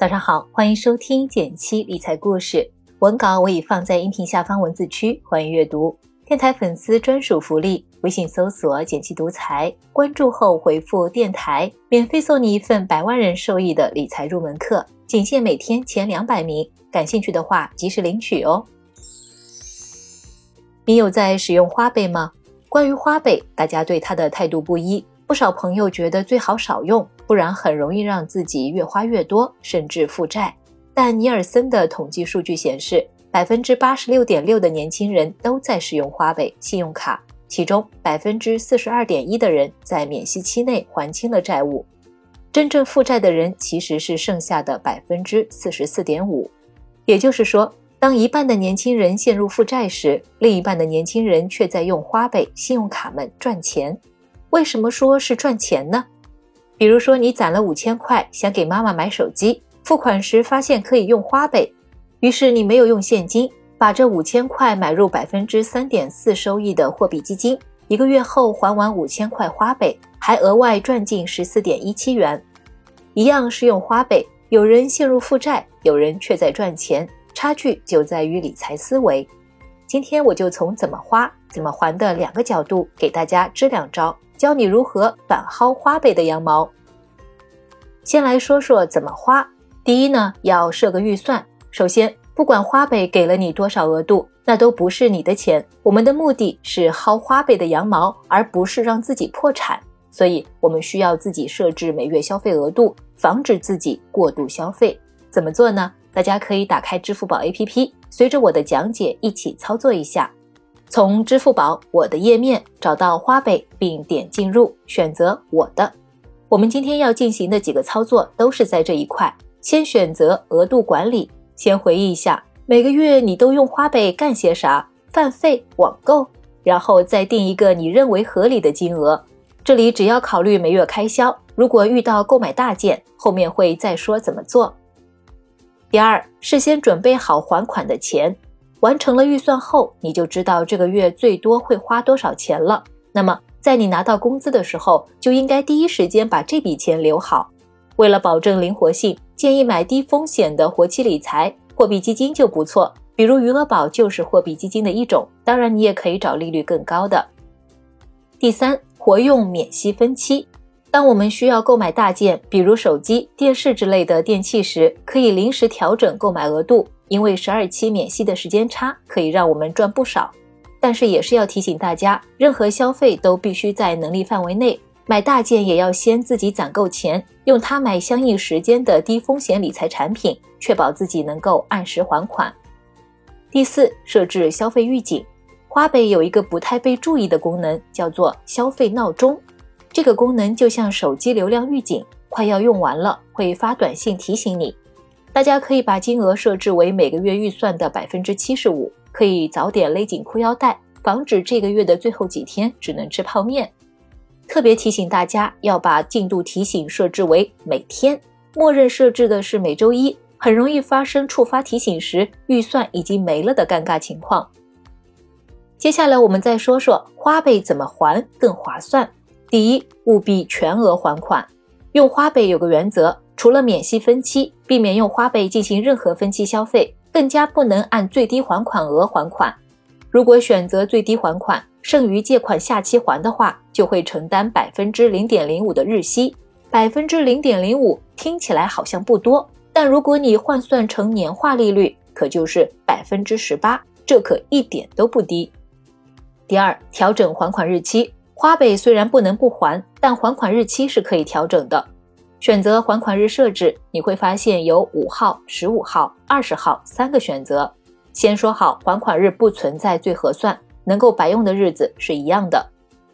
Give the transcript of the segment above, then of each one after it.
早上好，欢迎收听减七理财故事。文稿我已放在音频下方文字区，欢迎阅读。电台粉丝专属福利：微信搜索“减七独裁，关注后回复“电台”，免费送你一份百万人受益的理财入门课，仅限每天前两百名。感兴趣的话，及时领取哦。你有在使用花呗吗？关于花呗，大家对它的态度不一。不少朋友觉得最好少用，不然很容易让自己越花越多，甚至负债。但尼尔森的统计数据显示，百分之八十六点六的年轻人都在使用花呗信用卡，其中百分之四十二点一的人在免息期内还清了债务。真正负债的人其实是剩下的百分之四十四点五。也就是说，当一半的年轻人陷入负债时，另一半的年轻人却在用花呗、信用卡们赚钱。为什么说是赚钱呢？比如说，你攒了五千块，想给妈妈买手机，付款时发现可以用花呗，于是你没有用现金，把这五千块买入百分之三点四收益的货币基金，一个月后还完五千块花呗，还额外赚进十四点一七元。一样是用花呗，有人陷入负债，有人却在赚钱，差距就在于理财思维。今天我就从怎么花、怎么还的两个角度给大家支两招。教你如何反薅花呗的羊毛。先来说说怎么花。第一呢，要设个预算。首先，不管花呗给了你多少额度，那都不是你的钱。我们的目的是薅花呗的羊毛，而不是让自己破产。所以，我们需要自己设置每月消费额度，防止自己过度消费。怎么做呢？大家可以打开支付宝 APP，随着我的讲解一起操作一下。从支付宝我的页面找到花呗，并点进入，选择我的。我们今天要进行的几个操作都是在这一块。先选择额度管理，先回忆一下每个月你都用花呗干些啥？饭费、网购，然后再定一个你认为合理的金额。这里只要考虑每月开销，如果遇到购买大件，后面会再说怎么做。第二，事先准备好还款的钱。完成了预算后，你就知道这个月最多会花多少钱了。那么，在你拿到工资的时候，就应该第一时间把这笔钱留好。为了保证灵活性，建议买低风险的活期理财，货币基金就不错。比如余额宝就是货币基金的一种，当然你也可以找利率更高的。第三，活用免息分期。当我们需要购买大件，比如手机、电视之类的电器时，可以临时调整购买额度。因为十二期免息的时间差可以让我们赚不少，但是也是要提醒大家，任何消费都必须在能力范围内。买大件也要先自己攒够钱，用它买相应时间的低风险理财产品，确保自己能够按时还款。第四，设置消费预警。花呗有一个不太被注意的功能，叫做消费闹钟。这个功能就像手机流量预警，快要用完了会发短信提醒你。大家可以把金额设置为每个月预算的百分之七十五，可以早点勒紧裤腰带，防止这个月的最后几天只能吃泡面。特别提醒大家要把进度提醒设置为每天，默认设置的是每周一，很容易发生触发提醒时预算已经没了的尴尬情况。接下来我们再说说花呗怎么还更划算。第一，务必全额还款。用花呗有个原则。除了免息分期，避免用花呗进行任何分期消费，更加不能按最低还款额还款。如果选择最低还款，剩余借款下期还的话，就会承担百分之零点零五的日息。百分之零点零五听起来好像不多，但如果你换算成年化利率，可就是百分之十八，这可一点都不低。第二，调整还款日期。花呗虽然不能不还，但还款日期是可以调整的。选择还款日设置，你会发现有五号、十五号、二十号三个选择。先说好，还款日不存在最合算，能够白用的日子是一样的。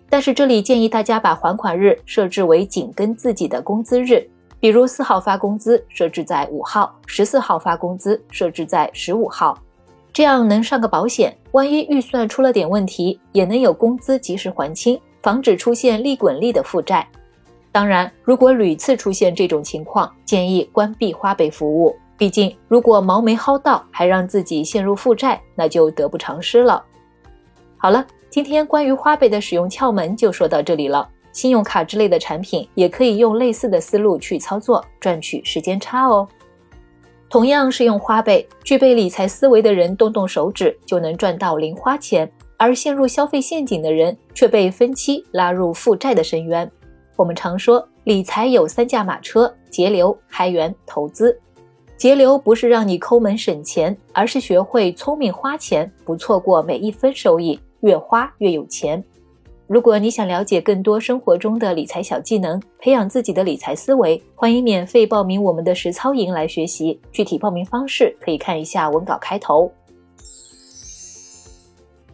但是这里建议大家把还款日设置为紧跟自己的工资日，比如四号发工资设置在五号，十四号发工资设置在十五号，这样能上个保险，万一预算出了点问题，也能有工资及时还清，防止出现利滚利的负债。当然，如果屡次出现这种情况，建议关闭花呗服务。毕竟，如果毛没薅到，还让自己陷入负债，那就得不偿失了。好了，今天关于花呗的使用窍门就说到这里了。信用卡之类的产品也可以用类似的思路去操作，赚取时间差哦。同样是用花呗，具备理财思维的人动动手指就能赚到零花钱，而陷入消费陷阱的人却被分期拉入负债的深渊。我们常说理财有三驾马车：节流、开源、投资。节流不是让你抠门省钱，而是学会聪明花钱，不错过每一分收益，越花越有钱。如果你想了解更多生活中的理财小技能，培养自己的理财思维，欢迎免费报名我们的实操营来学习。具体报名方式可以看一下文稿开头。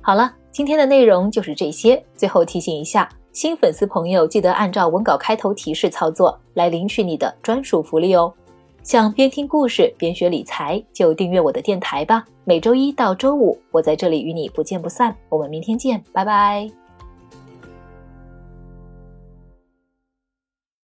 好了，今天的内容就是这些。最后提醒一下，新粉丝朋友记得按照文稿开头提示操作，来领取你的专属福利哦。想边听故事边学理财，就订阅我的电台吧。每周一到周五，我在这里与你不见不散。我们明天见，拜拜。